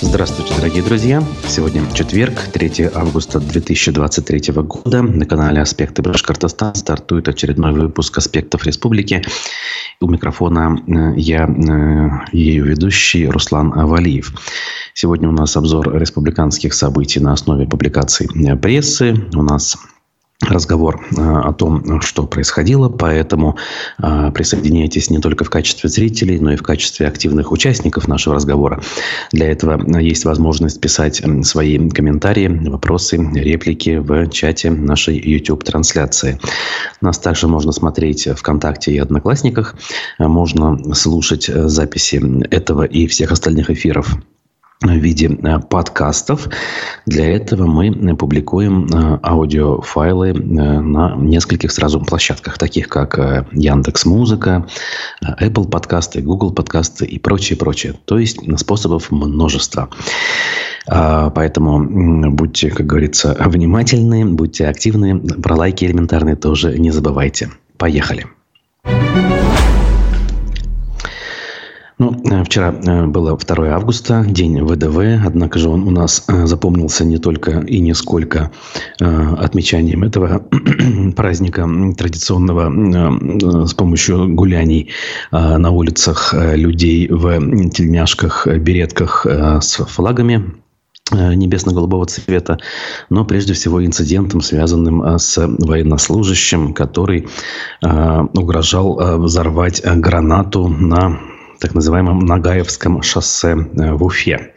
Здравствуйте, дорогие друзья! Сегодня четверг, 3 августа 2023 года. На канале «Аспекты Башкортостан» стартует очередной выпуск «Аспектов Республики». У микрофона э, я, э, ее ведущий Руслан Валиев. Сегодня у нас обзор республиканских событий на основе публикаций э, прессы. У нас разговор э, о том, что происходило, поэтому э, присоединяйтесь не только в качестве зрителей, но и в качестве активных участников нашего разговора. Для этого есть возможность писать свои комментарии, вопросы, реплики в чате нашей YouTube-трансляции. Нас также можно смотреть ВКонтакте и Одноклассниках. Можно слушать записи этого и всех остальных эфиров в виде э, подкастов. Для этого мы публикуем э, аудиофайлы э, на нескольких сразу площадках, таких как Яндекс Музыка, Apple подкасты, Google подкасты и прочее, прочее. То есть способов множество. Поэтому будьте, как говорится, внимательны, будьте активны. Про лайки элементарные тоже не забывайте. Поехали. Э, вчера э, было 2 августа, день ВДВ, однако же он у нас э, запомнился не только и не сколько отмечанием этого праздника традиционного с помощью гуляний на улицах людей в тельняшках, беретках с флагами небесно-голубого цвета, но прежде всего инцидентом, связанным с военнослужащим, который угрожал взорвать гранату на так называемом Нагаевском шоссе э, в Уфе.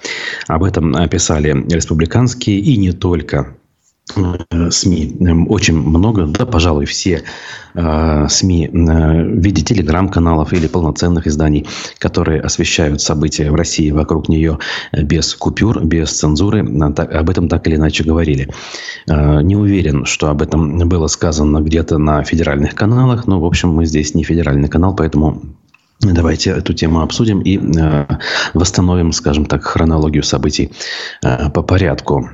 Об этом писали республиканские и не только э, СМИ. Эм, очень много, да, пожалуй, все э, СМИ э, в виде телеграм-каналов или полноценных изданий, которые освещают события в России вокруг нее без купюр, без цензуры, так, об этом так или иначе говорили. Э, не уверен, что об этом было сказано где-то на федеральных каналах, но, в общем, мы здесь не федеральный канал, поэтому Давайте эту тему обсудим и э, восстановим, скажем так, хронологию событий э, по порядку.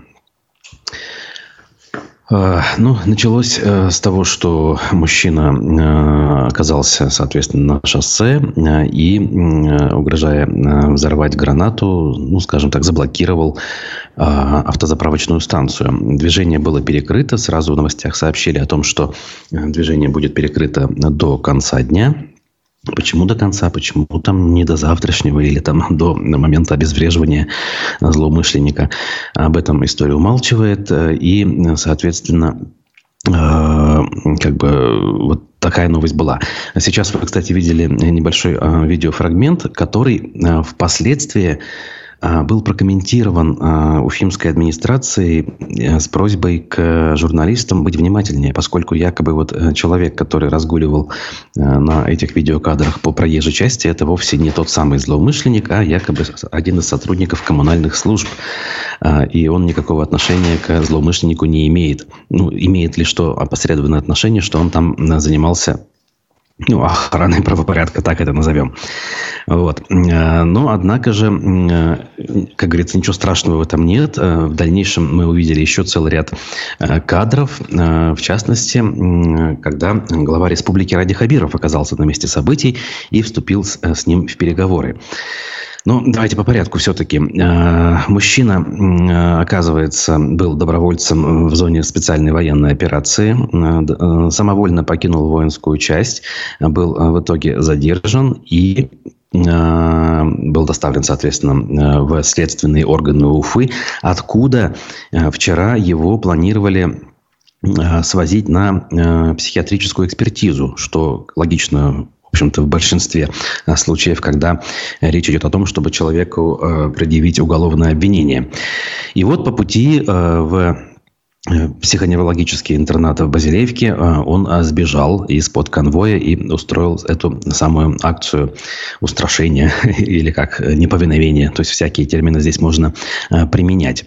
Э, ну, началось э, с того, что мужчина э, оказался, соответственно, на шоссе и, угрожая взорвать гранату, ну, скажем так, заблокировал автозаправочную станцию. Движение было перекрыто. Сразу в новостях сообщили о том, что движение будет перекрыто до конца дня. Почему до конца? Почему там не до завтрашнего или там до момента обезвреживания злоумышленника? Об этом история умалчивает. И, соответственно, э, как бы вот такая новость была. Сейчас вы, кстати, видели небольшой э, видеофрагмент, который э, впоследствии был прокомментирован а, уфимской администрацией э, с просьбой к журналистам быть внимательнее, поскольку якобы вот э, человек, который разгуливал э, на этих видеокадрах по проезжей части, это вовсе не тот самый злоумышленник, а якобы один из сотрудников коммунальных служб. А, и он никакого отношения к злоумышленнику не имеет. Ну, имеет ли что опосредованное отношение, что он там занимался ну, охраны правопорядка, так это назовем. Вот. Э, но, однако же, э, как говорится, ничего страшного в этом нет. Э, в дальнейшем мы увидели еще целый ряд кадров. В частности, когда глава республики Ради Хабиров оказался на месте событий и вступил с ним в переговоры. Ну, давайте по порядку все-таки. Э, мужчина, э, оказывается, был добровольцем в зоне специальной военной операции. Э, самовольно покинул воинскую часть. Был в итоге задержан и был доставлен, соответственно, в следственные органы Уфы, откуда вчера его планировали свозить на психиатрическую экспертизу, что логично общем-то, в большинстве э, случаев, когда речь идет о том, чтобы человеку э, предъявить уголовное обвинение. И вот по пути э, в психоневрологический интернат в Базилевке, он сбежал из-под конвоя и устроил эту самую акцию устрашения или как неповиновение. То есть всякие термины здесь можно применять.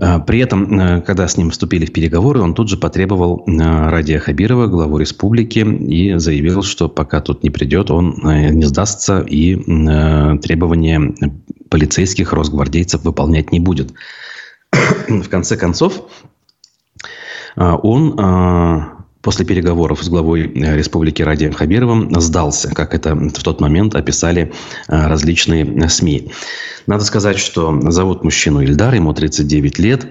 А, при этом, э, когда с ним вступили в переговоры, он тут же потребовал э, Радия Хабирова, главу республики, и заявил, что пока тут не придет, он э, не сдастся и требования полицейских, росгвардейцев выполнять не будет. В конце концов, он после переговоров с главой э, республики Ради Хабировым сдался, как это в тот момент описали э, различные СМИ. Надо сказать, что зовут мужчину Ильдар, ему 39 лет.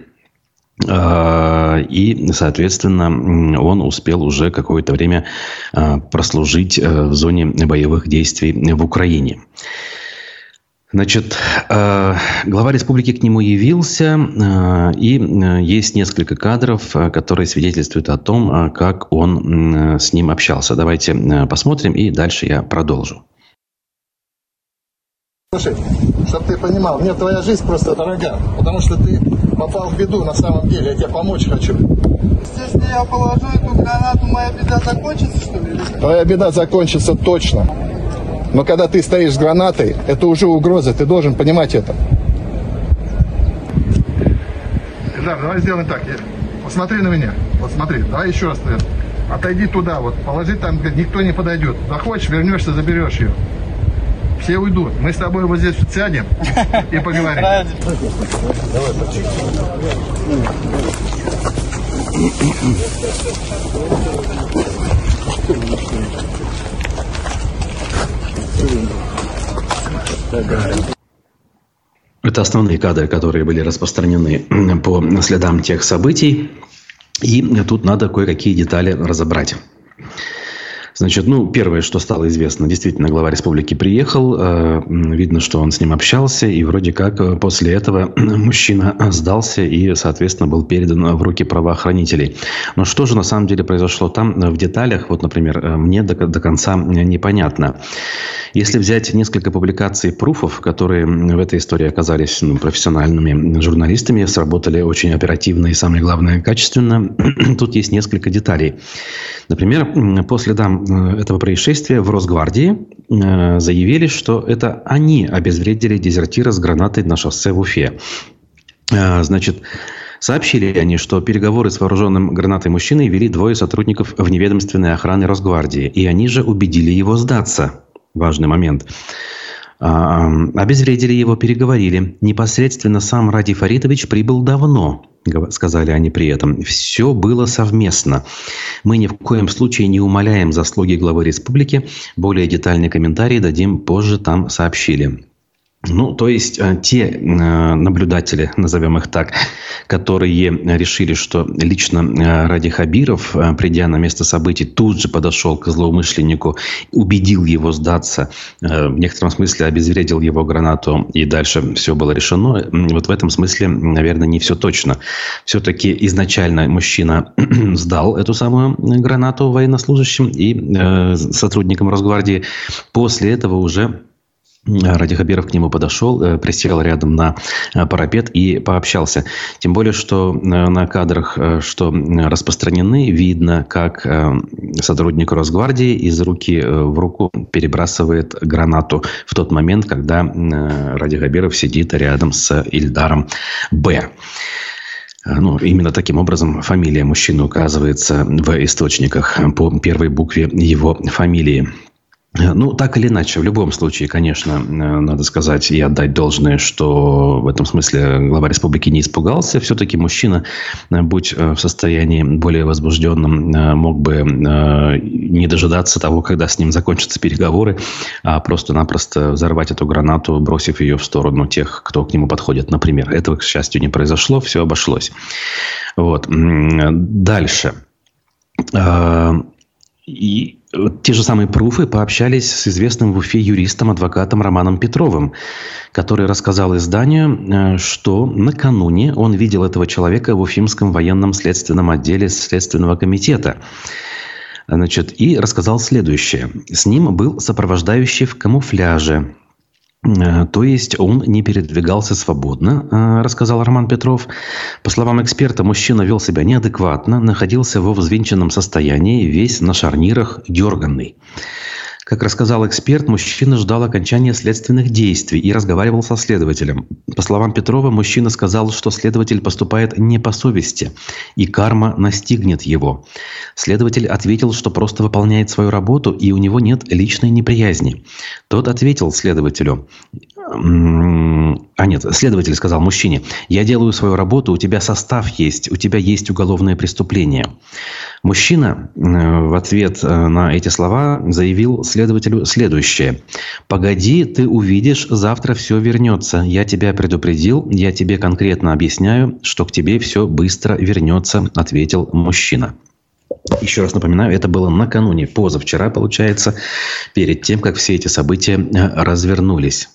Э, и, соответственно, он успел уже какое-то время прослужить в зоне боевых действий в Украине. Значит, э, глава республики к нему явился, э, и э, есть несколько кадров, которые свидетельствуют о том, как он с ним общался. Давайте посмотрим, и дальше я продолжу. Слушай, чтобы ты понимал, мне твоя жизнь просто дорога, потому что ты попал в беду на самом деле, я тебе помочь хочу. Если я положу эту гранату, моя беда закончится, что ли? Твоя беда закончится точно. Но когда ты стоишь с гранатой, это уже угроза, ты должен понимать это. Эльдар, давай сделаем так. Посмотри на меня. Вот смотри, давай еще раз. Отойди туда, вот положи там, никто не подойдет. Захочешь, вернешься, заберешь ее. Все уйдут. Мы с тобой вот здесь вот сядем и поговорим. Давай, Это основные кадры, которые были распространены по следам тех событий. И тут надо кое-какие детали разобрать. Значит, ну, первое, что стало известно, действительно, глава республики приехал, э, видно, что он с ним общался, и вроде как э, после этого мужчина сдался и, соответственно, был передан в руки правоохранителей. Но что же на самом деле произошло там в деталях, вот, например, э, мне до, до конца непонятно. Если взять несколько публикаций пруфов, которые в этой истории оказались ну, профессиональными журналистами, сработали очень оперативно и, самое главное, качественно, тут есть несколько деталей. Например, по следам э, этого происшествия в Росгвардии э, заявили, что это они обезвредили дезертира с гранатой на шоссе в Уфе. Э, значит, Сообщили они, что переговоры с вооруженным гранатой мужчиной вели двое сотрудников вневедомственной охраны Росгвардии, и они же убедили его сдаться. Важный момент. А, обезвредили его, переговорили. Непосредственно сам Ради Фаритович прибыл давно, сказали они при этом. Все было совместно. Мы ни в коем случае не умаляем заслуги главы республики. Более детальный комментарий дадим позже, там сообщили. Ну, то есть э, те э, наблюдатели, назовем их так, которые решили, что лично э, Ради Хабиров, придя на место событий, тут же подошел к злоумышленнику, убедил его сдаться, в некотором смысле обезвредил его гранату, и дальше все было решено. Вот в этом смысле, наверное, не все точно. Все-таки изначально мужчина сдал эту самую гранату военнослужащим и сотрудникам Росгвардии. После этого уже Ради Хабиров к нему подошел, э, присел рядом на э, парапет и пообщался. Тем более, что э, на кадрах, что распространены, видно, как сотрудник Росгвардии из руки в руку перебрасывает гранату в тот момент, когда Ради Хабиров сидит рядом с Ильдаром Б. Ну, именно таким образом фамилия мужчины указывается в источниках по первой букве его фамилии. Ну, так или иначе, в любом случае, конечно, э, надо сказать и отдать должное, что в этом смысле глава республики не испугался. Все-таки мужчина, э, будь э, в состоянии более возбужденном, мог бы не дожидаться того, когда с ним закончатся переговоры, а просто-напросто взорвать эту гранату, бросив ее в сторону тех, кто к нему подходит, например. Этого, к счастью, не произошло, все обошлось. Вот. Дальше. И те же самые пруфы пообщались с известным в Уфе юристом, адвокатом Романом Петровым, который рассказал изданию, э, что накануне он видел этого человека в Уфимском военном следственном отделе Следственного комитета. Значит, и рассказал следующее. С ним был сопровождающий в камуфляже, то есть он не передвигался свободно, э, рассказал Роман Петров. По словам эксперта, мужчина вел себя неадекватно, находился во взвинченном состоянии, весь на шарнирах, дерганный. Как рассказал эксперт, мужчина ждал окончания следственных действий и разговаривал со следователем. По словам Петрова, мужчина сказал, что следователь поступает не по совести, и карма настигнет его. Следователь ответил, что просто выполняет свою работу, и у него нет личной неприязни. Тот ответил следователю, А нет, следователь сказал мужчине, я делаю свою работу, у тебя состав есть, у тебя есть уголовное преступление. Мужчина э, в ответ э, на эти слова заявил следователю следующее. «Погоди, ты увидишь, завтра все вернется. Я тебя предупредил, я тебе конкретно объясняю, что к тебе все быстро вернется», – ответил мужчина. Еще раз напоминаю, это было накануне, позавчера, получается, перед тем, как все эти события э, развернулись.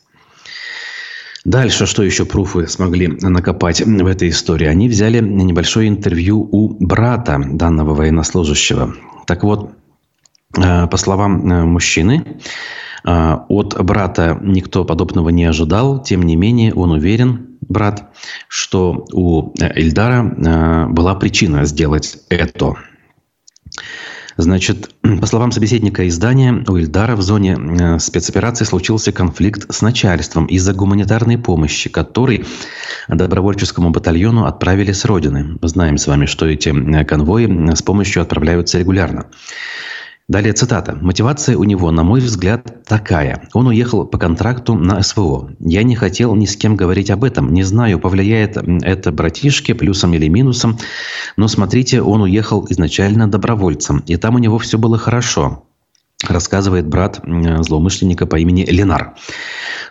Дальше, что еще пруфы смогли накопать в этой истории? Они взяли небольшое интервью у брата данного военнослужащего. Так вот, э, по словам э, мужчины, э, от брата никто подобного не ожидал. Тем не менее, он уверен, брат, что у Ильдара была причина сделать это. Значит, по словам собеседника издания, у Ильдара в зоне э, спецоперации случился конфликт с начальством из-за гуманитарной помощи, который добровольческому батальону отправили с родины. Мы знаем с вами, что эти э, конвои с помощью отправляются регулярно. Далее цитата. «Мотивация у него, на мой взгляд, такая. Он уехал по контракту на СВО. Я не хотел ни с кем говорить об этом. Не знаю, повлияет это братишке плюсом или минусом. Но смотрите, он уехал изначально добровольцем. И там у него все было хорошо рассказывает брат злоумышленника по имени Ленар.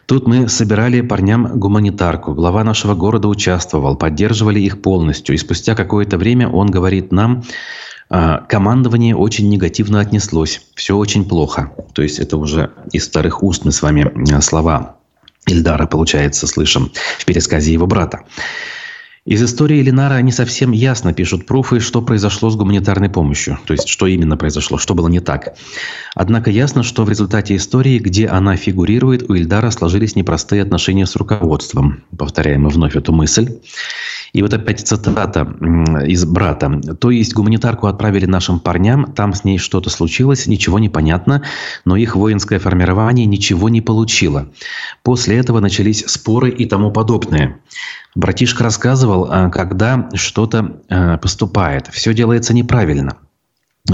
Тут мы собирали парням гуманитарку. Глава нашего города участвовал, поддерживали их полностью. И спустя какое-то время он говорит нам, командование очень негативно отнеслось. Все очень плохо. То есть это уже из старых уст мы с вами а, слова Ильдара, получается, слышим в пересказе его брата. Из истории Ленара не совсем ясно пишут пруфы, что произошло с гуманитарной помощью. То есть, что именно произошло, что было не так. Однако ясно, что в результате истории, где она фигурирует, у Ильдара сложились непростые отношения с руководством. Повторяем мы вновь эту мысль. И вот опять цитата из брата. То есть гуманитарку отправили нашим парням, там с ней что-то случилось, ничего не понятно, но их воинское формирование ничего не получило. После этого начались споры и тому подобное. Братишка рассказывал, а, когда что-то а, поступает, все делается неправильно.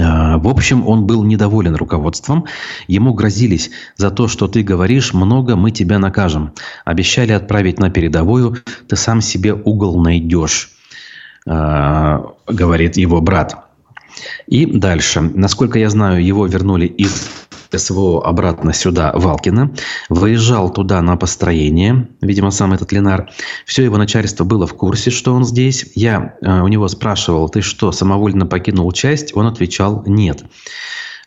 А, в общем, он был недоволен руководством. Ему грозились за то, что ты говоришь, много мы тебя накажем. Обещали отправить на передовую, ты сам себе угол найдешь, говорит его брат. И дальше. Насколько я знаю, его вернули из СВО обратно сюда, Валкина. Выезжал туда на построение, видимо, сам этот Ленар. Все его начальство было в курсе, что он здесь. Я э, у него спрашивал, ты что, самовольно покинул часть? Он отвечал, нет.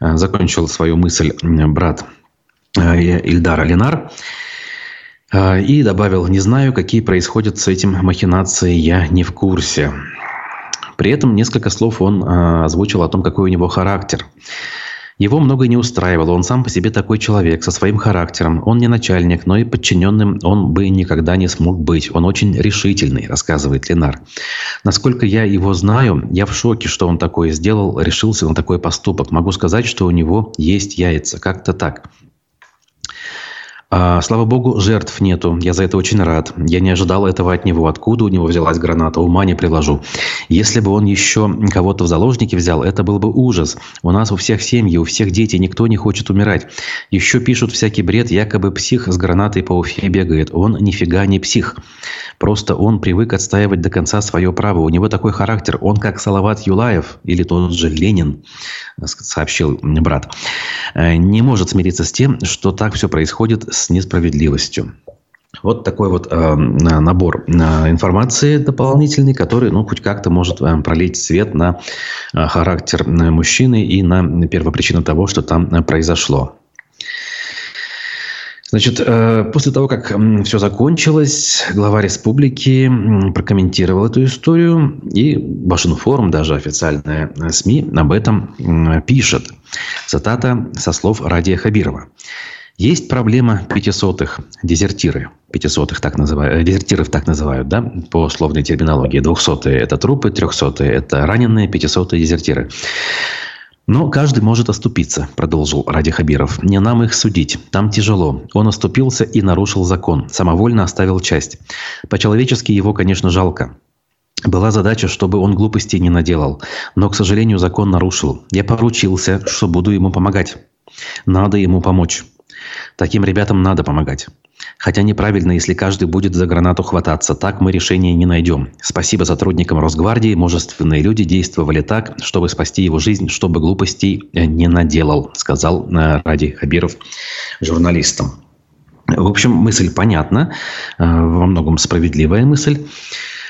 Э, закончил свою мысль брат э, Ильдара Ленар. И добавил, не знаю, какие происходят с этим махинации, я не в курсе. При этом несколько слов он озвучил о том, какой у него характер. Его многое не устраивало, он сам по себе такой человек, со своим характером. Он не начальник, но и подчиненным он бы никогда не смог быть. Он очень решительный, рассказывает Ленар. Насколько я его знаю, я в шоке, что он такое сделал, решился на такой поступок. Могу сказать, что у него есть яйца. Как-то так. А, слава богу, жертв нету. Я за это очень рад. Я не ожидал этого от него. Откуда у него взялась граната, ума не приложу. Если бы он еще кого-то в заложники взял, это был бы ужас. У нас у всех семьи, у всех дети, никто не хочет умирать. Еще пишут всякий бред, якобы псих с гранатой по Уфе бегает. Он нифига не псих. Просто он привык отстаивать до конца свое право. У него такой характер. Он как Салават Юлаев или тот же Ленин, сообщил брат. Э, не может смириться с тем, что так все происходит несправедливостью. Вот такой вот э, набор э, информации дополнительный, который, ну, хоть как-то может э, пролить свет на э, характер э, мужчины и на первопричину того, что там э, произошло. Значит, э, после того, как все закончилось, глава республики прокомментировал эту историю, и Башинформ, даже официальная э, СМИ, об этом пишет. Цитата со слов Радия Хабирова. Есть проблема пятисотых, дезертиры. Пятисотых так называют, э, дезертиров так называют, да, по словной терминологии. Двухсотые – это трупы, трехсотые – это раненые, пятисотые – дезертиры. Но каждый может оступиться, продолжил Ради Хабиров. Не нам их судить. Там тяжело. Он оступился и нарушил закон. Самовольно оставил часть. По-человечески его, конечно, жалко. Была задача, чтобы он глупостей не наделал. Но, к сожалению, закон нарушил. Я поручился, что буду ему помогать. Надо ему помочь. Таким ребятам надо помогать. Хотя неправильно, если каждый будет за гранату хвататься. Так мы решения не найдем. Спасибо сотрудникам Росгвардии. Мужественные люди действовали так, чтобы спасти его жизнь, чтобы глупостей не наделал, сказал э, Ради Хабиров журналистам. В общем, мысль понятна, э, во многом справедливая мысль.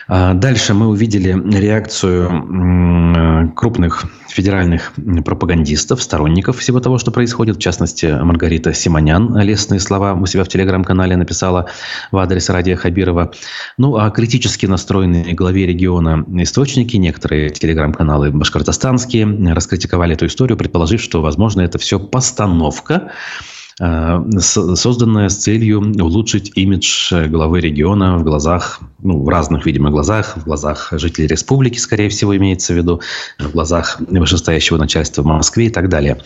А дальше мы увидели реакцию крупных федеральных пропагандистов, сторонников всего того, что происходит. В частности, Маргарита Симонян лестные слова у себя в телеграм-канале написала в адрес Радия Хабирова. Ну, а критически настроенные главе региона источники, некоторые телеграм-каналы башкортостанские, раскритиковали эту историю, предположив, что, возможно, это все постановка, созданная с целью улучшить имидж главы региона в глазах, ну, в разных, видимо, глазах, в глазах жителей республики, скорее всего, имеется в виду, в глазах вышестоящего начальства в Москве и так далее.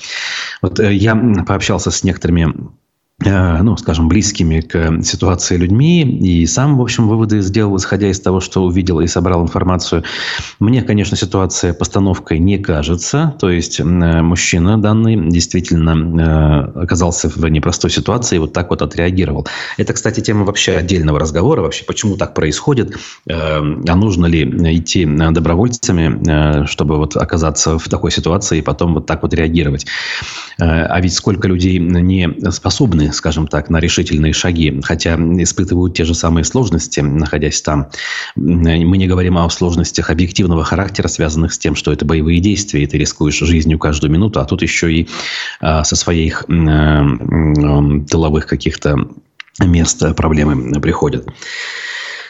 Вот э, я пообщался с некоторыми Э, ну, скажем, близкими к ситуации людьми. И сам, в общем, выводы сделал, исходя из того, что увидел и собрал информацию. Мне, конечно, ситуация постановкой не кажется. То есть, мужчина данный действительно э, оказался в непростой ситуации и вот так вот отреагировал. Это, кстати, тема вообще отдельного разговора. Вообще, почему так происходит? Э, а нужно ли идти добровольцами, чтобы вот оказаться в такой ситуации и потом вот так вот реагировать? А ведь сколько людей не способны скажем так, на решительные шаги, хотя испытывают те же самые сложности, находясь там. Мы не говорим о сложностях объективного характера, связанных с тем, что это боевые действия, и ты рискуешь жизнью каждую минуту, а тут еще и а, со своих тыловых каких-то мест проблемы приходят.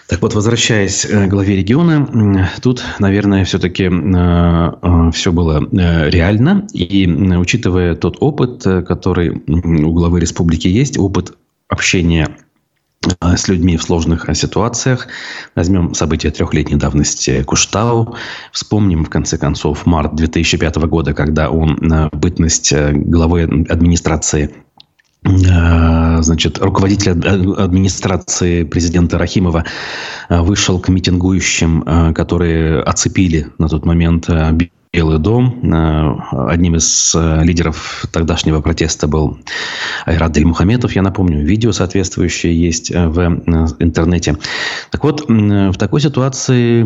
Так вот, возвращаясь к главе региона, тут, наверное, все-таки э, все было э, реально. И учитывая тот опыт, который у главы республики есть, опыт общения с людьми в сложных ситуациях. Возьмем события трехлетней давности Куштау. Вспомним, в конце концов, март 2005 года, когда он бытность главы администрации Э, значит, руководитель администрации президента Рахимова э, вышел к митингующим, э, которые оцепили на тот момент Белый дом. Э, одним из э, лидеров тогдашнего протеста был Айрат Дель Мухаметов, я напомню. Видео соответствующее есть э, в интернете. Так вот, в такой ситуации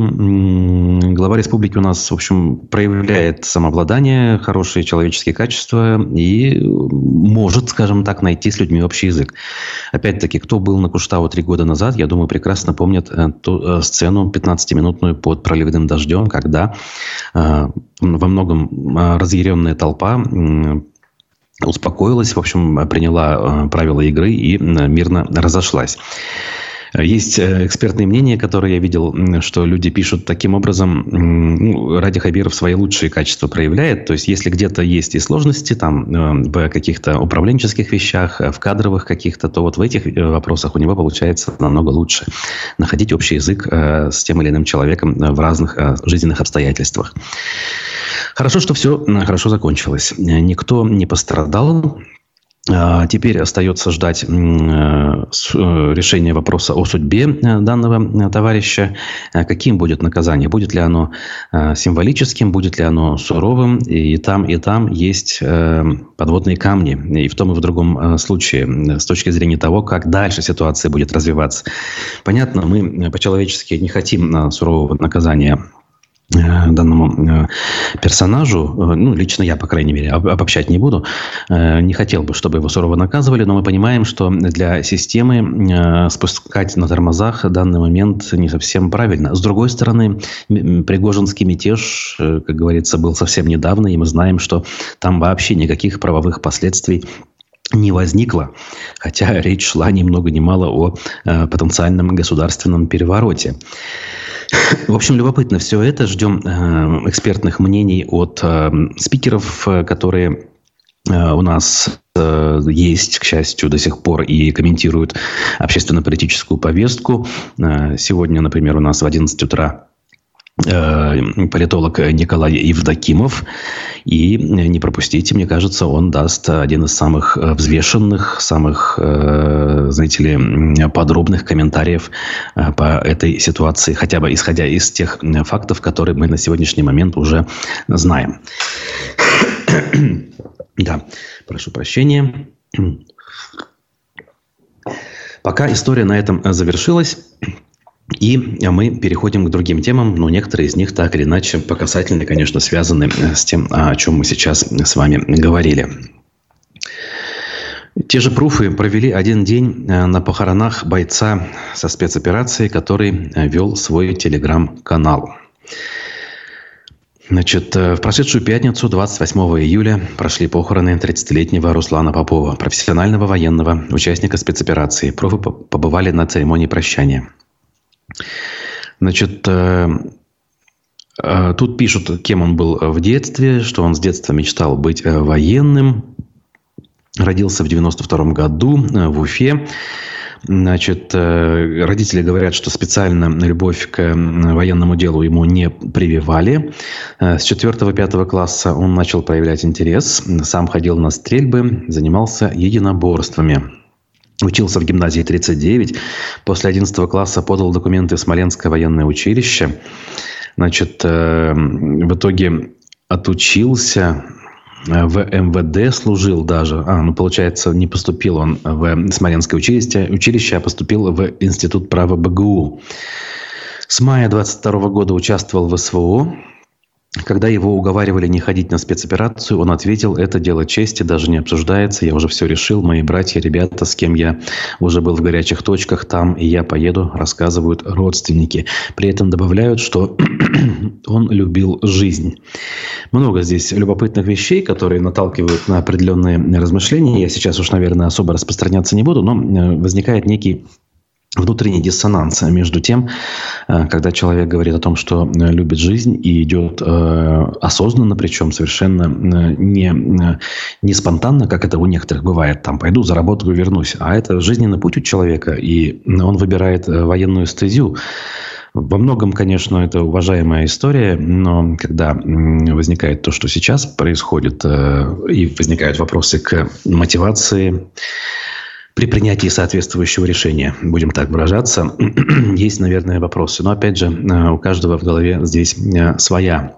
глава республики у нас, в общем, проявляет самообладание, хорошие человеческие качества и может, скажем так, найти с людьми общий язык. Опять-таки, кто был на Куштау три года назад, я думаю, прекрасно помнят ту сцену 15-минутную под проливным дождем, когда во многом а, разъяренная толпа успокоилась, в общем, приняла а, правила игры и мирно разошлась. Есть э, экспертные мнения, которые я видел, что люди пишут таким образом, ну, Ради Хабиров свои лучшие качества проявляет. То есть, если где-то есть и сложности там, э, в каких-то управленческих вещах, в кадровых каких-то, то вот в этих э, вопросах у него получается намного лучше находить общий язык с тем или иным человеком в разных жизненных обстоятельствах. Хорошо, что все хорошо закончилось. Никто не пострадал. А, теперь остается ждать э, решения вопроса о судьбе э, данного э, товарища. Каким будет наказание? Будет ли оно символическим, будет ли оно суровым? И там, и там есть подводные камни. И в том, и в другом случае, с точки зрения того, как дальше ситуация будет развиваться. Понятно, мы по-человечески не хотим сурового наказания Э, данному э, персонажу, э, ну, лично я, по крайней мере, обобщать не буду, не хотел бы, чтобы его сурово наказывали, но мы понимаем, что для системы спускать на тормозах данный момент не совсем правильно. С другой стороны, Пригожинский мятеж, как говорится, был совсем недавно, и мы знаем, что там вообще никаких правовых последствий не возникло, хотя речь шла ни много ни мало о потенциальном государственном перевороте. В общем, любопытно все это. Ждем э, экспертных мнений от э, спикеров, э, которые э, у нас э, есть, к счастью, до сих пор и комментируют общественно-политическую повестку. Э, сегодня, например, у нас в 11 утра Э, политолог Николай Евдокимов. И не пропустите, мне кажется, он даст один из самых э, взвешенных, самых, э, знаете ли, подробных комментариев по этой ситуации, хотя бы исходя из тех фактов, которые мы на сегодняшний момент уже знаем. да, прошу прощения. Пока история на этом завершилась. И мы переходим к другим темам, но некоторые из них так или иначе по касательно, конечно, связаны с тем, о чем мы сейчас с вами говорили. Те же пруфы провели один день э, на похоронах бойца со спецоперацией, который э, вел свой телеграм-канал. Значит, э, в прошедшую пятницу, 28 июля, прошли похороны 30-летнего Руслана Попова, профессионального военного, участника спецоперации. Пруфы побывали на церемонии прощания. Значит, тут пишут, кем он был в детстве, что он с детства мечтал быть военным. Родился в 92 году э, в Уфе. Значит, э, родители говорят, что специально любовь к военному делу ему не прививали. Э, с 4-5 класса он начал проявлять интерес. Сам ходил на стрельбы, занимался единоборствами. Учился в гимназии 39. После 11 класса подал документы в Смоленское военное училище. Значит, в итоге отучился Э, в МВД служил даже. А, ну, получается, не поступил он в Смоленское училище, училище а поступил в Институт права БГУ. С мая 22 года участвовал в СВО. Когда его уговаривали не ходить на спецоперацию, он ответил, это дело чести, даже не обсуждается, я уже все решил, мои братья, ребята, с кем я уже был в горячих точках, там и я поеду, рассказывают родственники. При этом добавляют, что он любил жизнь. Много здесь любопытных вещей, которые наталкивают на определенные размышления. Я сейчас уж, наверное, особо распространяться не буду, но э, возникает некий внутренний диссонанс между тем, э, когда человек говорит о том, что э, любит жизнь и идет э, осознанно, причем совершенно не, не спонтанно, как это у некоторых бывает, там, пойду, заработаю, вернусь. А это жизненный путь у человека, и он выбирает военную стезю. Во многом, конечно, это уважаемая история, но когда возникает то, что сейчас происходит, и возникают вопросы к мотивации, при принятии соответствующего решения, будем так выражаться, есть, наверное, вопросы. Но, опять же, э, у каждого в голове здесь э, своя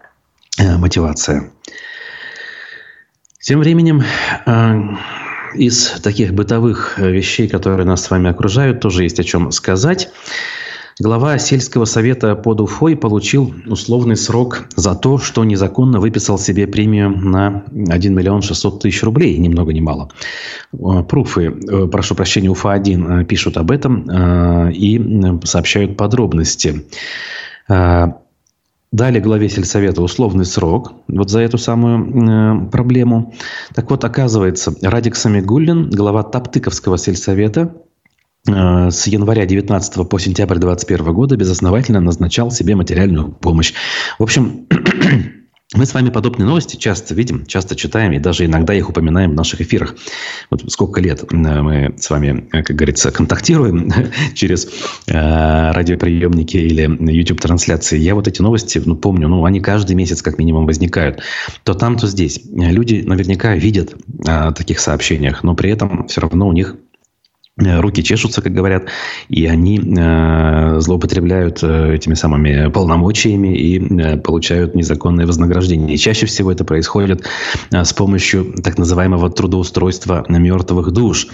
э, мотивация. Тем временем, из таких бытовых вещей, которые нас с вами окружают, тоже есть о чем сказать. Глава сельского совета под Уфой получил условный срок за то, что незаконно выписал себе премию на 1 миллион 600 тысяч рублей, ни много ни мало. Э, пруфы, э, прошу прощения, Уфа-1 э, пишут об этом и сообщают подробности. Дали главе сельсовета условный срок вот за эту самую э, проблему. Так вот, оказывается, Радик Самигуллин, глава Топтыковского сельсовета, с января 19 по сентябрь 21 года безосновательно назначал себе материальную помощь. В общем, мы с вами подобные новости часто видим, часто читаем и даже иногда их упоминаем в наших эфирах. Вот сколько лет э, мы с вами, э, как говорится, контактируем через э, радиоприемники или YouTube-трансляции. Я вот эти новости, ну, помню, ну, они каждый месяц как минимум возникают. То там, то здесь. Люди наверняка видят о таких сообщениях, но при этом все равно у них Э, руки чешутся, как говорят, и они э, злоупотребляют э, этими самыми полномочиями и э, получают незаконное вознаграждение. И чаще всего это происходит э, с помощью так называемого трудоустройства на мертвых душ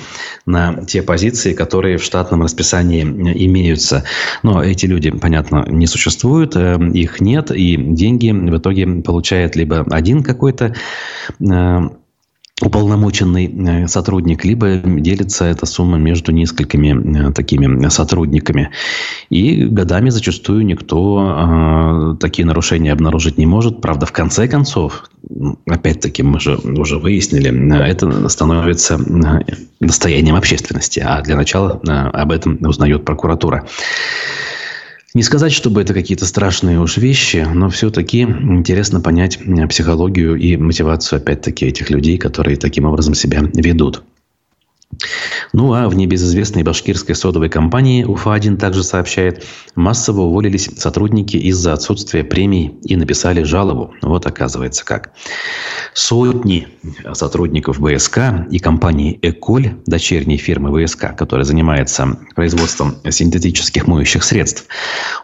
на те позиции, которые в штатном расписании э, имеются. Но эти люди, понятно, не существуют, э, их нет, и деньги в итоге получает либо один какой-то э, уполномоченный э, сотрудник, либо делится эта сумма между несколькими э, такими сотрудниками. И годами зачастую никто э, такие нарушения обнаружить не может. Правда, в конце концов, опять-таки, мы же уже выяснили, э, это становится достоянием общественности. А для начала об этом узнает прокуратура. Не сказать, чтобы это какие-то страшные уж вещи, но все-таки интересно понять психологию и мотивацию, опять-таки, этих людей, которые таким образом себя ведут. Ну а в небезызвестной башкирской содовой компании УФА-1 также сообщает, массово уволились сотрудники из-за отсутствия премий и написали жалобу. Вот оказывается как. Сотни сотрудников ВСК и компании «Эколь», дочерней фирмы ВСК, которая занимается производством синтетических моющих средств,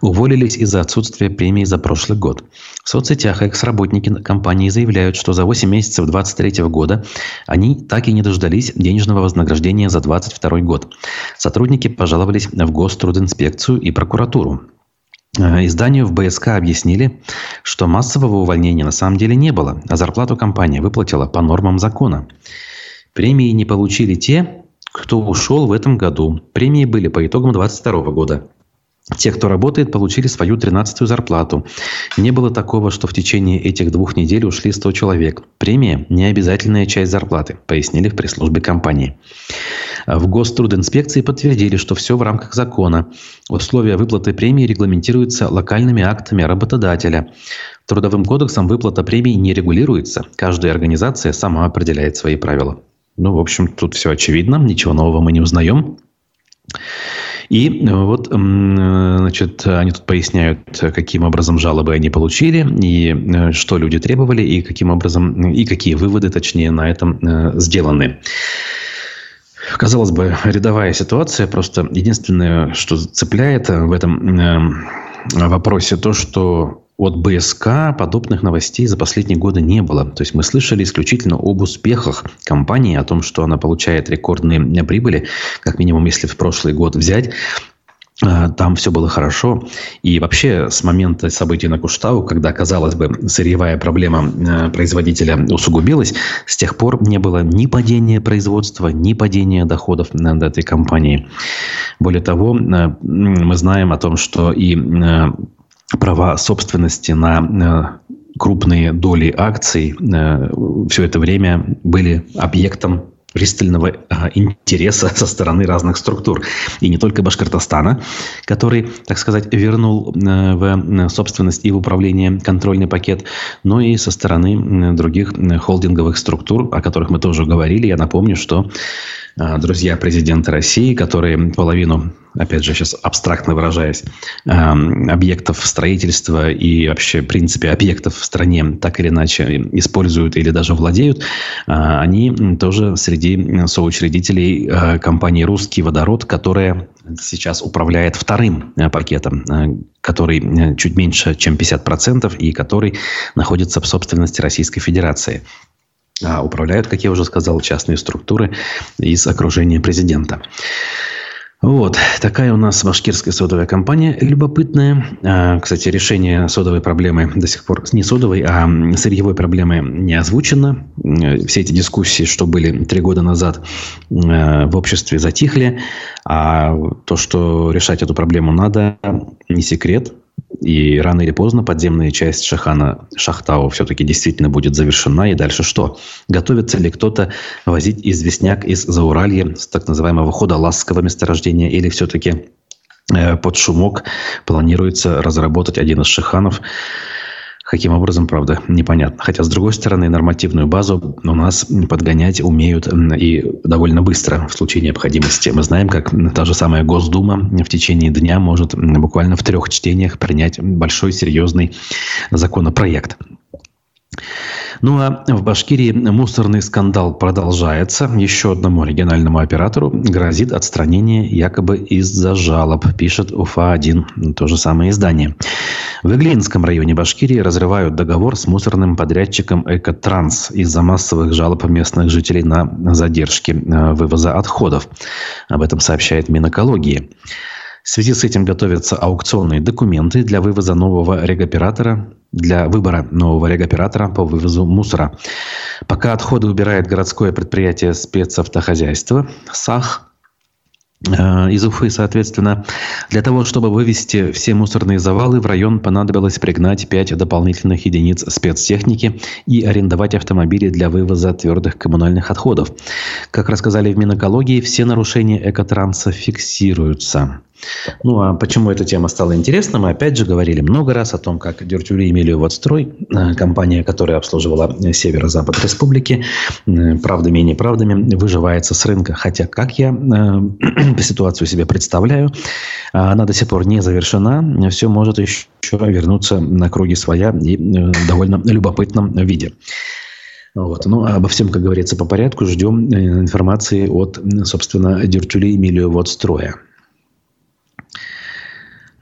уволились из-за отсутствия премий за прошлый год. В соцсетях экс-работники компании заявляют, что за 8 месяцев 2023 года они так и не дождались денежного вознаграждения за 20 2022 год. Сотрудники пожаловались в Гострудинспекцию и прокуратуру. Э, изданию в БСК объяснили, что массового увольнения на самом деле не было, а зарплату компания выплатила по нормам закона. Премии не получили те, кто ушел в этом году. Премии были по итогам 2022 года. Те, кто работает, получили свою 13-ю зарплату. Не было такого, что в течение этих двух недель ушли 100 человек. Премия – не обязательная часть зарплаты, пояснили в пресс-службе компании. В Гострудинспекции подтвердили, что все в рамках закона. Условия выплаты премии регламентируются локальными актами работодателя. Трудовым кодексом выплата премии не регулируется. Каждая организация сама определяет свои правила. Ну, в общем, тут все очевидно, ничего нового мы не узнаем. И вот, значит, они тут поясняют, каким образом жалобы они получили, и э, что люди требовали, и каким образом, и какие выводы, точнее, на этом э, сделаны. Казалось бы, рядовая ситуация, просто единственное, что цепляет в этом э, вопросе, то, что от БСК подобных новостей за последние годы не было. То есть мы слышали исключительно об успехах компании, о том, что она получает рекордные прибыли, как минимум, если в прошлый год взять. А, там все было хорошо. И вообще с момента событий на Куштау, когда, казалось бы, сырьевая проблема э, производителя усугубилась, с тех пор не было ни падения производства, ни падения доходов над этой компанией. Более того, э, мы знаем о том, что и э, права собственности на крупные доли акций все это время были объектом пристального а, интереса со стороны разных структур. И не только Башкортостана, который, так сказать, вернул э, в собственность и в управление контрольный пакет, но и со стороны других холдинговых структур, о которых мы тоже говорили. Я напомню, что друзья президента России, которые половину, опять же, сейчас абстрактно выражаясь, объектов строительства и вообще, в принципе, объектов в стране так или иначе используют или даже владеют, а, они тоже среди соучредителей а, компании «Русский водород», которая сейчас управляет вторым пакетом, который чуть меньше, чем 50%, и который находится в собственности Российской Федерации. А управляют, как я уже сказал, частные структуры из окружения президента. Вот, такая у нас башкирская содовая компания любопытная. А, кстати, решение содовой проблемы до сих пор не содовой, а сырьевой проблемы не озвучено. Все эти дискуссии, что были три года назад в обществе, затихли. А то, что решать эту проблему надо, не секрет. И рано или поздно подземная часть Шахана Шахтау все-таки действительно будет завершена. И дальше что? Готовится ли кто-то возить известняк из Зауралья с так называемого хода Ласского месторождения? Или все-таки э, под шумок планируется разработать один из шаханов Каким образом, правда, непонятно. Хотя, с другой стороны, нормативную базу у нас подгонять умеют и довольно быстро в случае необходимости. Мы знаем, как та же самая Госдума в течение дня может буквально в трех чтениях принять большой серьезный законопроект. Ну а в Башкирии мусорный скандал продолжается. Еще одному региональному оператору грозит отстранение якобы из-за жалоб, пишет УФА-1, то же самое издание. В Иглинском районе Башкирии разрывают договор с мусорным подрядчиком «Экотранс» из-за массовых жалоб местных жителей на задержки э, вывоза отходов. Об этом сообщает Минэкологии. В связи с этим готовятся аукционные документы для вывоза нового регоператора, для выбора нового регоператора по вывозу мусора. Пока отходы убирает городское предприятие спецавтохозяйства САХ, Э, из Уфы, соответственно. Для того, чтобы вывести все мусорные завалы, в район понадобилось пригнать 5 дополнительных единиц спецтехники и арендовать автомобили для вывоза твердых коммунальных отходов. Как рассказали в Минэкологии, все нарушения экотранса фиксируются. Ну, а почему эта тема стала интересна? Мы опять же говорили много раз о том, как Дюртюли Водстрой, э, компания, которая обслуживала северо-запад республики, э, правдами и неправдами, выживается с рынка. Хотя, как я э, ситуацию себе представляю, она до сих пор не завершена, все может еще вернуться на круги своя и в довольно любопытном виде. Вот. Ну, обо всем, как говорится, по порядку. Ждем информации от, собственно, Дюртюли Эмилио Водстроя.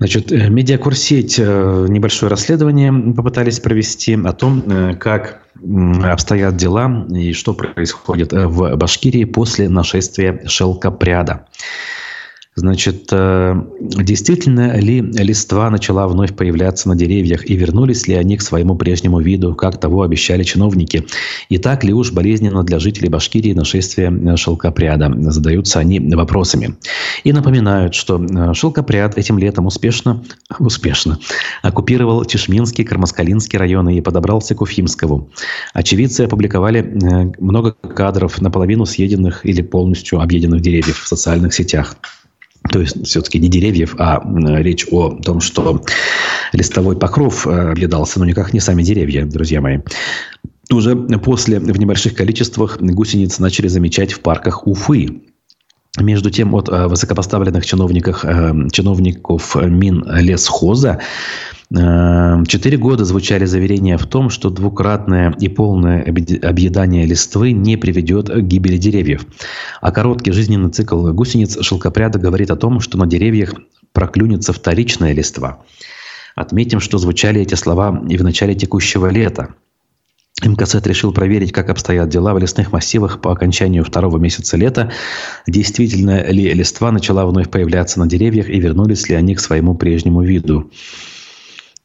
Значит, э, медиакурсеть э, небольшое расследование попытались провести о том, э, как обстоят дела и что происходит в Башкирии после нашествия шелкопряда. Значит, э, действительно ли листва начала вновь появляться на деревьях и вернулись ли они к своему прежнему виду, как того обещали чиновники? И так ли уж болезненно для жителей Башкирии нашествие шелкопряда? Задаются они вопросами. И напоминают, что э, шелкопряд этим летом успешно, успешно оккупировал Тишминский, Кармаскалинский районы и подобрался к Уфимскому. Очевидцы опубликовали э, много кадров наполовину съеденных или полностью объеденных деревьев в социальных сетях. То есть все-таки не деревьев, а речь о том, что листовой покров объедался, но никак не сами деревья, друзья мои. Уже после в небольших количествах гусениц начали замечать в парках Уфы. Между тем, от э, высокопоставленных чиновников, э, чиновников Минлесхоза Эм, четыре года звучали заверения в том, что двукратное и полное объедание листвы не приведет к гибели деревьев. А короткий жизненный цикл гусениц шелкопряда говорит о том, что на деревьях проклюнется вторичная листва. Отметим, что звучали эти слова и в начале текущего лета. МКСЭТ решил проверить, как обстоят дела в лесных массивах по окончанию второго месяца лета, действительно ли листва начала вновь появляться на деревьях и вернулись ли они к своему прежнему виду.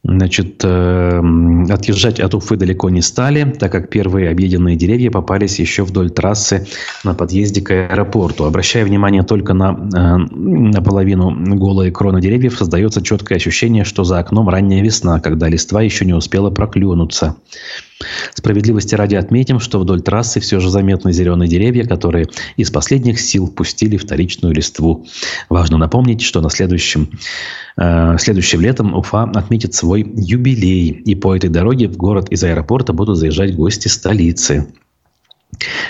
Значит, эм, отъезжать от Уфы далеко не стали, так как первые объеденные деревья попались еще вдоль трассы на подъезде к аэропорту. Обращая внимание только на э, наполовину голые кроны деревьев, создается четкое ощущение, что за окном ранняя весна, когда листва еще не успела проклюнуться. Справедливости ради отметим, что вдоль трассы все же заметны зеленые деревья, которые из последних сил пустили вторичную листву. Важно напомнить, что на следующем, э, следующим летом Уфа отметит свой юбилей, и по этой дороге в город из аэропорта будут заезжать гости столицы.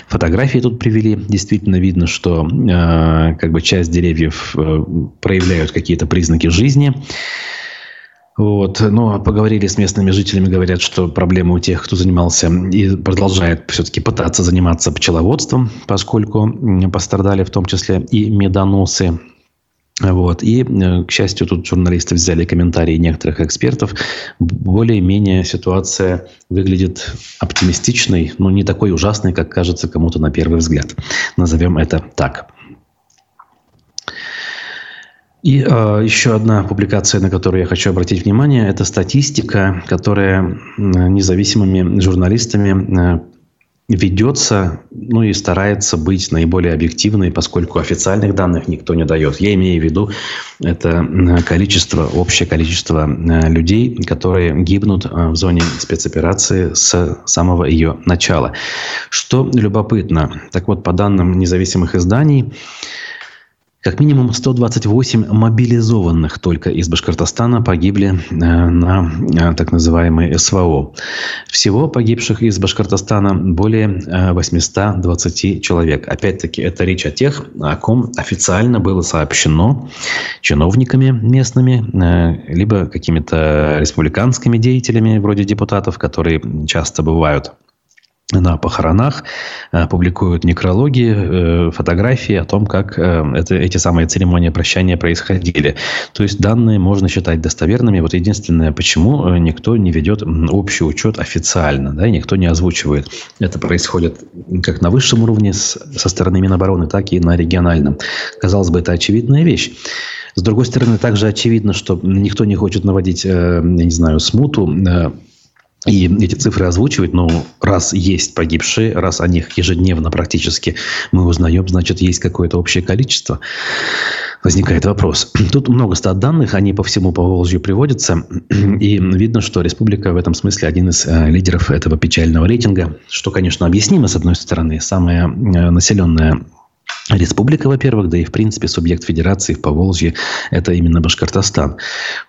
Фотографии тут привели. Действительно видно, что э, как бы часть деревьев э, проявляют какие-то признаки жизни. Вот. Но поговорили с местными жителями, говорят, что проблемы у тех, кто занимался и продолжает все-таки пытаться заниматься пчеловодством, поскольку пострадали в том числе и медоносы. Вот. И, э, к счастью, тут журналисты взяли комментарии некоторых экспертов. Более-менее ситуация выглядит оптимистичной, но не такой ужасной, как кажется кому-то на первый взгляд. Назовем это так. И э, еще одна публикация, на которую я хочу обратить внимание, это статистика, которая независимыми журналистами э, ведется, ну и старается быть наиболее объективной, поскольку официальных данных никто не дает. Я имею в виду это количество, общее количество э, людей, которые гибнут э, в зоне спецоперации с самого ее начала. Что любопытно, так вот, по данным независимых изданий, как минимум 128 мобилизованных только из Башкортостана погибли э, на э, так называемой СВО. Всего погибших из Башкортостана более 820 э, человек. Опять-таки, это речь о тех, о ком официально было сообщено чиновниками местными, либо какими-то республиканскими деятелями, вроде депутатов, которые часто бывают на похоронах, э, публикуют некрологи, э, фотографии о том, как э, это, эти самые церемонии прощания происходили. То есть данные можно считать достоверными. Вот единственное, почему никто не ведет общий учет официально, да, никто не озвучивает. Это происходит как на высшем уровне со стороны Минобороны, так и на региональном. Казалось бы, это очевидная вещь. С другой стороны, также очевидно, что никто не хочет наводить, я не знаю, смуту и эти цифры озвучивать, но раз есть погибшие, раз о них ежедневно практически мы узнаем, значит, есть какое-то общее количество. Возникает вопрос. Тут много стат данных, они по всему Поволжью приводятся, и видно, что республика в этом смысле один из э, лидеров этого печального рейтинга, что, конечно, объяснимо, с одной стороны, самая э, населенная Республика, во-первых, да и, в принципе, субъект федерации в Поволжье – это именно Башкортостан.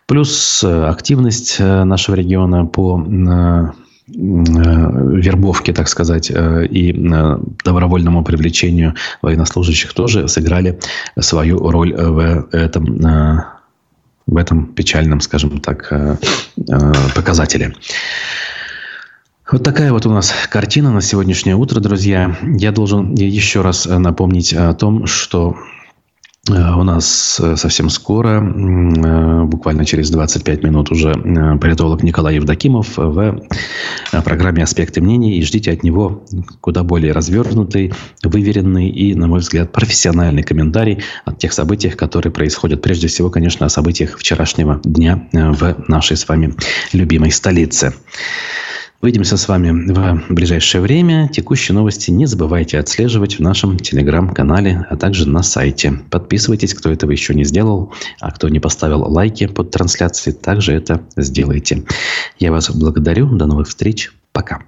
Плюс э, активность э, нашего региона по э, вербовке, так сказать, и добровольному привлечению военнослужащих тоже сыграли свою роль в этом, в этом печальном, скажем так, показателе. Вот такая вот у нас картина на сегодняшнее утро, друзья. Я должен еще раз напомнить о том, что Э, у нас э, совсем скоро, э, буквально через 25 минут уже политолог Николай Евдокимов в программе «Аспекты мнений». И ждите от него куда более развернутый, выверенный и, на мой взгляд, профессиональный комментарий о тех событиях, которые происходят. Прежде всего, конечно, о событиях вчерашнего дня в нашей с вами любимой столице. Увидимся с вами в ближайшее время. Текущие новости не забывайте отслеживать в нашем телеграм-канале, а также на сайте. Подписывайтесь, кто этого еще не сделал, а кто не поставил лайки под трансляцией, также это сделайте. Я вас благодарю. До новых встреч. Пока.